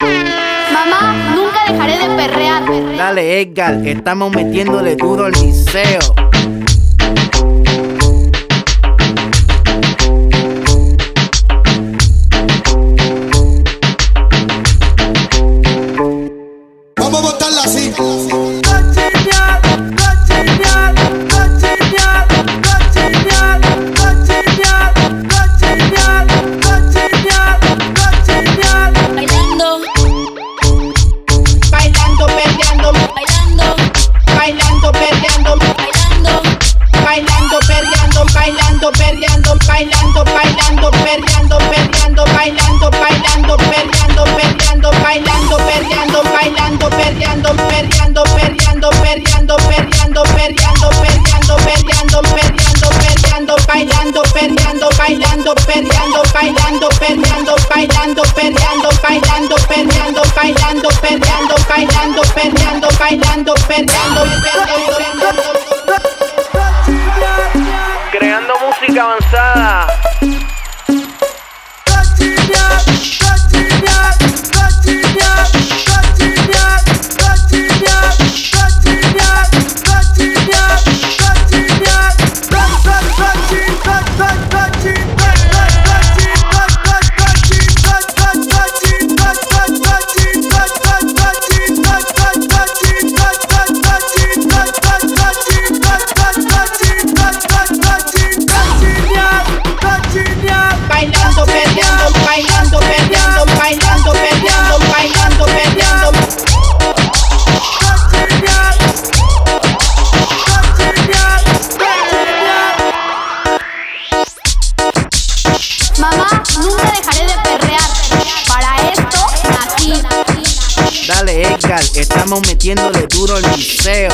Mamá, nunca dejaré de perrear. Dale, Edgar, estamos metiéndole duro al liceo. Vamos a botarla así. Bailando, perreando, bailando, bailando, perreando, perreando, bailando, bailando, perreando, perreando, bailando, perreando, bailando, perreando, perreando, perreando, perreando, perreando, perreando, perreando, perreando, perreando, perreando, bailando, perreando, bailando, perreando, bailando, perreando, bailando, perreando, bailando, perreando, bailando, perreando, bailando, perreando, bailando, perreando, perreando, Yeah. Mamá, nunca dejaré de perrear. Para esto nací. Dale, Edgar, estamos metiéndole duro al liceo.